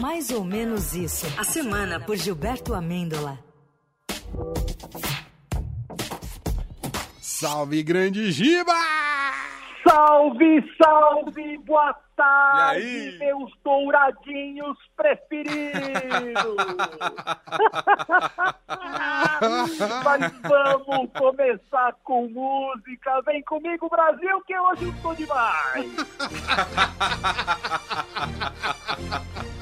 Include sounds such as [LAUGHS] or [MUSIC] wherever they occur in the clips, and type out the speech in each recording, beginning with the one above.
Mais ou menos isso. A semana por Gilberto Amêndola. Salve, grande Giba! Salve, salve, boa tarde, E aí? meus douradinhos preferidos! [LAUGHS] Mas vamos começar com música. Vem comigo, Brasil, que hoje eu estou demais! [LAUGHS]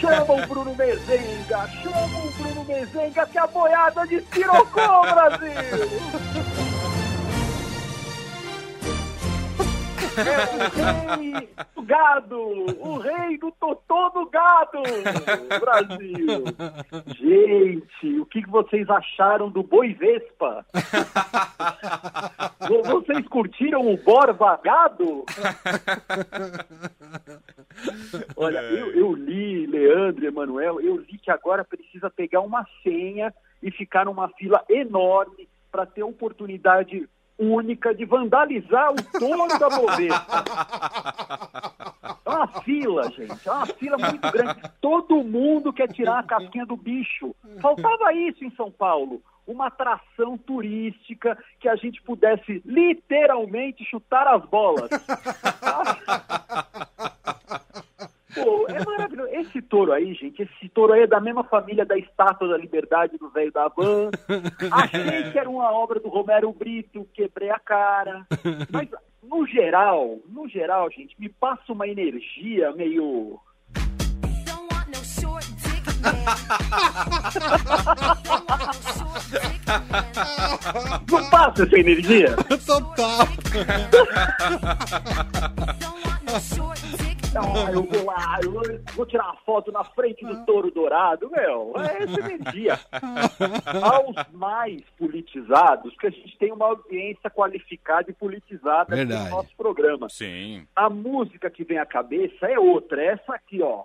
Chama o Bruno Mezenga, chama o Bruno Mezenga que a boiada despirocou, Brasil! É o rei do gado, o rei do totô do gado, Brasil! Gente, o que vocês acharam do Boi Vespa? Vo- Vocês curtiram o Borba Gado? Olha, eu, eu li, Leandro, Emanuel, eu li que agora precisa pegar uma senha e ficar numa fila enorme para ter oportunidade única de vandalizar o touro da Bovespa. É uma fila, gente, é uma fila muito grande. Todo mundo quer tirar a casquinha do bicho. Faltava isso em São Paulo. Uma atração turística que a gente pudesse literalmente chutar as bolas. Pô, é maravilhoso. Esse touro aí, gente, esse touro aí é da mesma família da Estátua da Liberdade do Velho da Van. [LAUGHS] Achei que era uma obra do Romero Brito, quebrei a cara. Mas, no geral, no geral, gente, me passa uma energia meio... Não passa essa energia? [LAUGHS] Total! Dick Ah, eu vou lá, eu vou tirar uma foto na frente do touro dourado, meu. É essa energia. [LAUGHS] Aos mais politizados, porque a gente tem uma audiência qualificada e politizada Verdade. no nosso programa. Sim. A música que vem à cabeça é outra, é essa aqui, ó.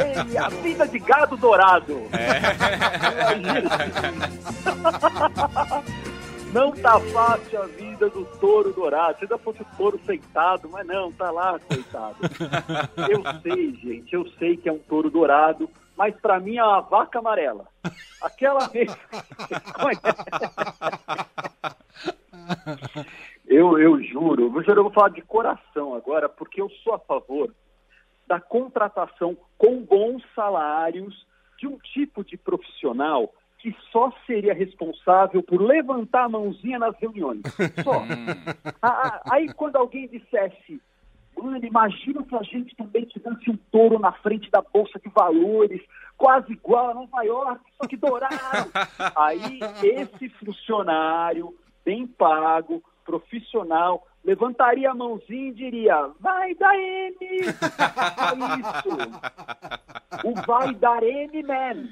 Ei, a vida de gado dourado. [LAUGHS] Não tá fácil a vida do touro dourado. Se ainda fosse o touro sentado, mas não, tá lá, coitado. [LAUGHS] Eu sei, gente, eu sei que é um touro dourado, mas pra mim é uma vaca amarela. Aquela conhece. Eu, eu juro, eu juro, eu vou falar de coração agora, porque eu sou a favor da contratação com bons salários de um tipo de profissional que só seria responsável por levantar a mãozinha nas reuniões. [LAUGHS] Só. Ah, Aí quando alguém dissesse, mano, imagina se a gente também tivesse um touro na frente da Bolsa de Valores, quase igual a Nova York, só que dourado. [LAUGHS] Aí esse funcionário, bem pago, profissional, levantaria a mãozinha e diria, vai dar M! Só isso. O vai dar M, man.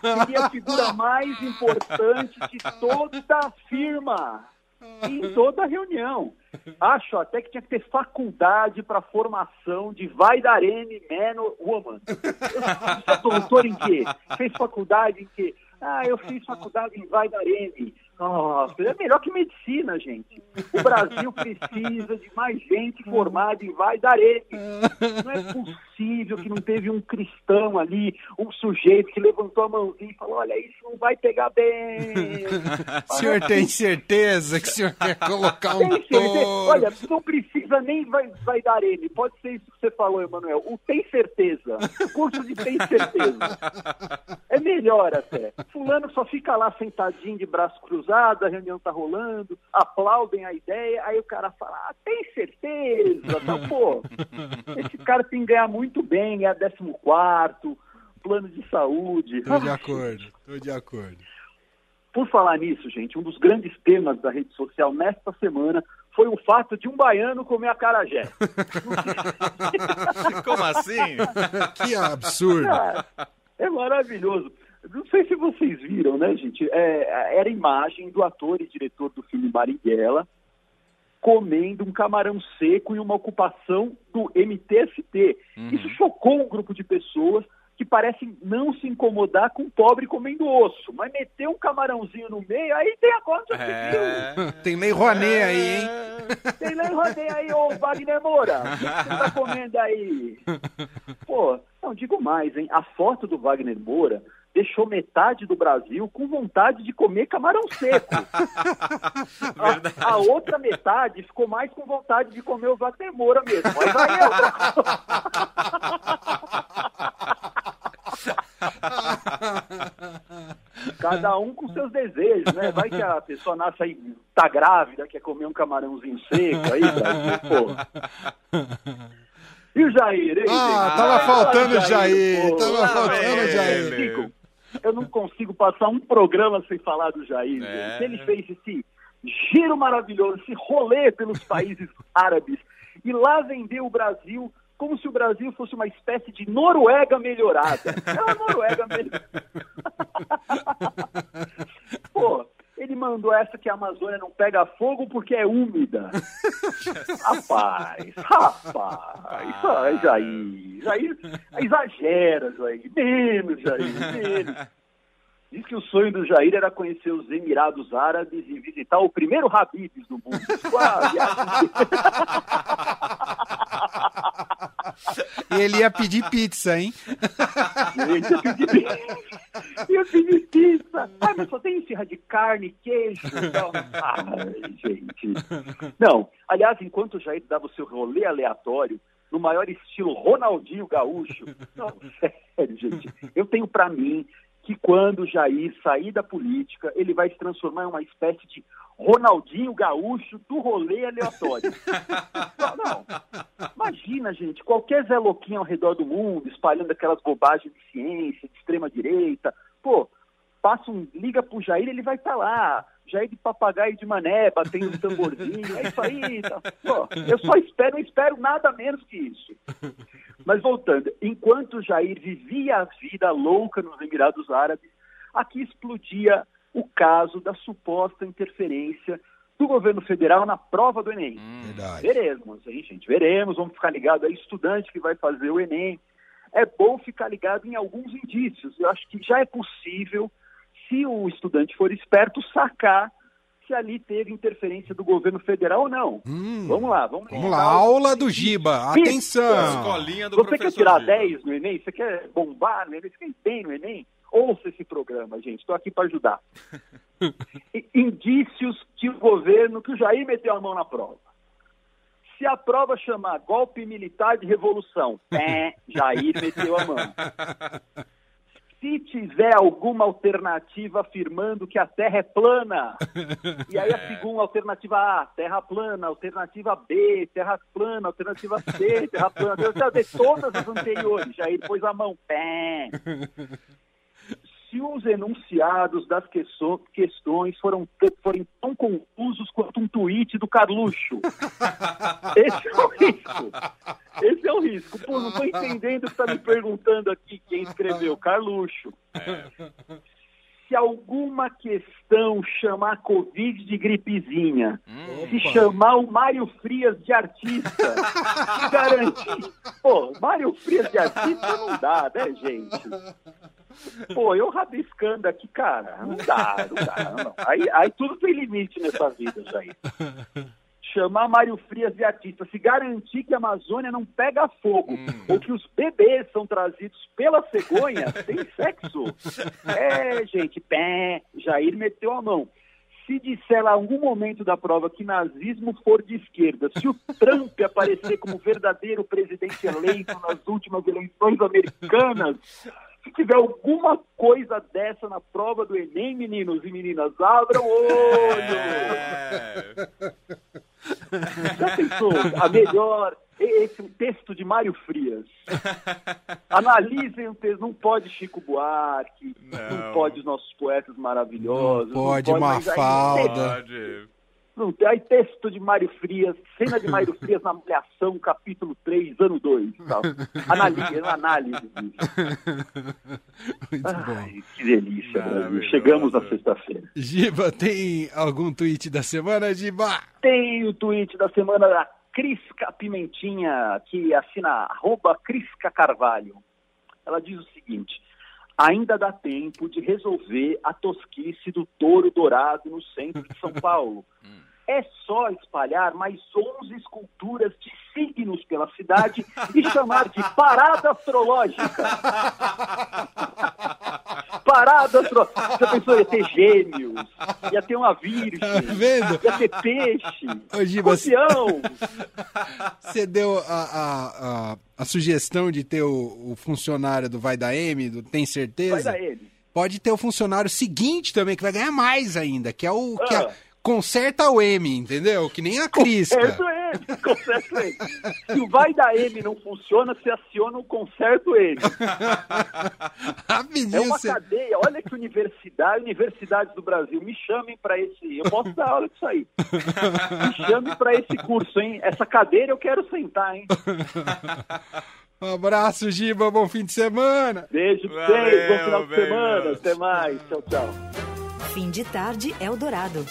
Seria a figura mais importante de toda a firma. Em toda a reunião. Acho até que tinha que ter faculdade para formação de vai dar M, man woman. Você é doutor em quê? Fez faculdade em quê? Ah, eu fiz faculdade em vai dar M. Nossa, é melhor que medicina, gente. O Brasil precisa de mais gente formada em vai dar M. Não é possível que não teve um cristão ali, um sujeito que levantou a mãozinha e falou: Olha, isso não vai pegar bem. O [LAUGHS] senhor tem certeza que o senhor quer colocar um Tem certeza? Olha, não precisa nem vai, vai dar ele. Pode ser isso que você falou, Emanuel. O tem certeza. O curso de tem certeza. É melhor até. Fulano só fica lá sentadinho de braço cruzado, a reunião tá rolando, aplaudem a ideia, aí o cara fala, ah, tem certeza? Tá, [LAUGHS] pô, esse cara tem que ganhar muito bem, é 14 plano de saúde. Tô de acordo, tô de acordo. Por falar nisso, gente, um dos grandes temas da rede social nesta semana foi o fato de um baiano comer acarajé. [LAUGHS] Como assim? Que absurdo. Cara, é maravilhoso. Não sei se vocês viram, né, gente? É, era a imagem do ator e diretor do filme Marighella comendo um camarão seco em uma ocupação do MTST. Isso chocou um grupo de pessoas, que parecem não se incomodar com o pobre comendo osso, mas meter um camarãozinho no meio, aí tem a conta civil. É. [LAUGHS] Tem lei Rouanet aí, hein? [LAUGHS] Tem lei Rodem aí, ô Wagner Moura. O que você tá comendo aí? [LAUGHS] Pô, não digo mais, hein? A foto do Wagner Moura deixou metade do Brasil com vontade de comer camarão seco. [LAUGHS] A, a outra metade ficou mais com vontade de comer o Wagner Moura mesmo. Mas aí é outra coisa. Cada um com seus desejos, né? Vai que a pessoa nasce aí, tá grávida, quer comer um camarãozinho seco aí, Brasil, pô. E o Jair, hein, Ah, tava falar faltando do o Jair, pô. tava faltando o Jair. Eu não consigo passar um programa sem falar do Jair. É. Ele fez esse giro maravilhoso, esse rolê pelos [LAUGHS] países árabes e lá vendeu o Brasil como se o Brasil fosse uma espécie de Noruega melhorada. É uma Noruega melhorada. [LAUGHS] Ele mandou essa que a Amazônia não pega fogo porque é úmida. [LAUGHS] Rapaz, rapaz, isso aí, Jair, Jair, exagera, Jair, menos, Jair, menos. Diz que o sonho do Jair era conhecer os Emirados Árabes e visitar o primeiro Habibs do mundo. Ah, viagem E ele ia pedir pizza, hein? Gente, eu pedi, eu pedi pizza. Ah, mas só tem esfirra de carne, queijo. Não. Ai, gente. Não, aliás, enquanto o Jair dava o seu rolê aleatório, no maior estilo Ronaldinho Gaúcho. Não, [LAUGHS] sério, gente. Eu tenho pra mim que quando o Jair sair da política, ele vai se transformar em uma espécie de Ronaldinho Gaúcho do rolê aleatório. [LAUGHS] Não, não. Imagina, gente, qualquer Zé Louquinho ao redor do mundo, espalhando aquelas bobagens de ciência, de extrema-direita. Pô, passa um, liga pro Jair, ele vai estar lá. Jair de papagaio de mané, batendo um tamborzinho, é isso aí. Tá. Pô, eu só espero, não espero nada menos que isso. Mas voltando, enquanto Jair vivia a vida louca nos Emirados Árabes, aqui explodia o caso da suposta interferência do governo federal na prova do Enem. Verdade. Veremos, hein, gente? Veremos. Vamos ficar ligado aí, estudante que vai fazer o Enem. É bom ficar ligado em alguns indícios. Eu acho que já é possível, se o estudante for esperto, sacar se ali teve interferência do governo federal ou não. Hum. Vamos lá, vamos Vamos lá, aula do Giba. Atenção. Escolinha do você quer tirar Giba. 10 no Enem? Você quer bombar no Enem? Você quer bem no Enem? Ouça esse programa, gente. Estou aqui para ajudar. [LAUGHS] Indícios que o governo, que o Jair meteu a mão na prova. Se a prova chamar golpe militar de revolução, pé, [LAUGHS] Jair meteu a mão. [LAUGHS] Tiver alguma alternativa afirmando que a Terra é plana, e aí a [LAUGHS] segunda alternativa A, Terra plana, alternativa B, Terra plana, alternativa C, Terra plana, alternativa D, todas as anteriores, Jair pôs a mão, pé. Se os enunciados das questões, questões foram, forem tão confusos quanto um tweet do Carluxo. [LAUGHS] Esse é o risco. Esse é o risco. Pô, não estou [LAUGHS] entendendo o que está me perguntando aqui quem escreveu. [LAUGHS] Carluxo. Se alguma questão chamar Covid de gripezinha, se Opa. chamar o Mário Frias de artista, [LAUGHS] se garantir. Pô, Mário Frias de artista não dá, né, gente? Pô, eu rabiscando aqui, cara, não dá, não dá. Não. Aí, aí tudo tem limite nessa vida, Jair. Chamar Mário Frias de artista, se garantir que a Amazônia não pega fogo, ou que os bebês são trazidos pela cegonha [LAUGHS] sem sexo. É, gente, pé, Jair meteu a mão. Se disser lá em algum momento da prova que nazismo for de esquerda, se o Trump [LAUGHS] aparecer como verdadeiro presidente eleito nas últimas eleições americanas, se tiver alguma coisa dessa na prova do Enem, meninos e meninas, abram o olho! É. Já pensou? A melhor. Esse texto de Mário Frias. Analisem o texto. Não pode Chico Buarque, não, Não. pode os nossos poetas maravilhosos. Não pode mas aí Mafalda. Pode. Não, tem aí texto de Mário Frias, cena de Mário [LAUGHS] Frias na Malhação, capítulo 3, ano 2. Tal. Análise, análise disso. Muito bom. Ai, que delícia, Brasil. Chegamos na sexta-feira. Giba, tem algum tweet da semana, Giba? Tem o tweet da semana da Crisca Pimentinha, que assina arroba Crisca Carvalho. Ela diz o seguinte: ainda dá tempo de resolver a tosquice do touro dourado no centro de São Paulo. [LAUGHS] É só espalhar mais 11 esculturas de signos pela cidade e [LAUGHS] chamar de parada astrológica. Parada astrológica. Você pensou, ia ter gêmeos, ia ter uma virgem, Tá vendo? ia ter peixe, Ô, Giba, escorpião. Você deu a, a, a, a sugestão de ter o, o funcionário do Vai da M, do Tem Vai Certeza? dar ele. Pode ter o funcionário seguinte também, que vai ganhar mais ainda, que é o que Ah. é- conserta o M, entendeu? Que nem a Crisca. Conserto ele, conserto ele. Se o vai da M não funciona, você aciona o conserto [LAUGHS] ele. É Rapidinho, uma você... cadeia. Olha que universidade, universidades do Brasil, me chamem para esse. Eu posso dar aula disso aí. Me chame para esse curso, hein? Essa cadeira eu quero sentar, hein? [LAUGHS] Um abraço, Giba, bom fim de semana. Beijo pra vocês, bom final de semana. Até mais. Tchau, tchau. Fim de tarde Eldorado.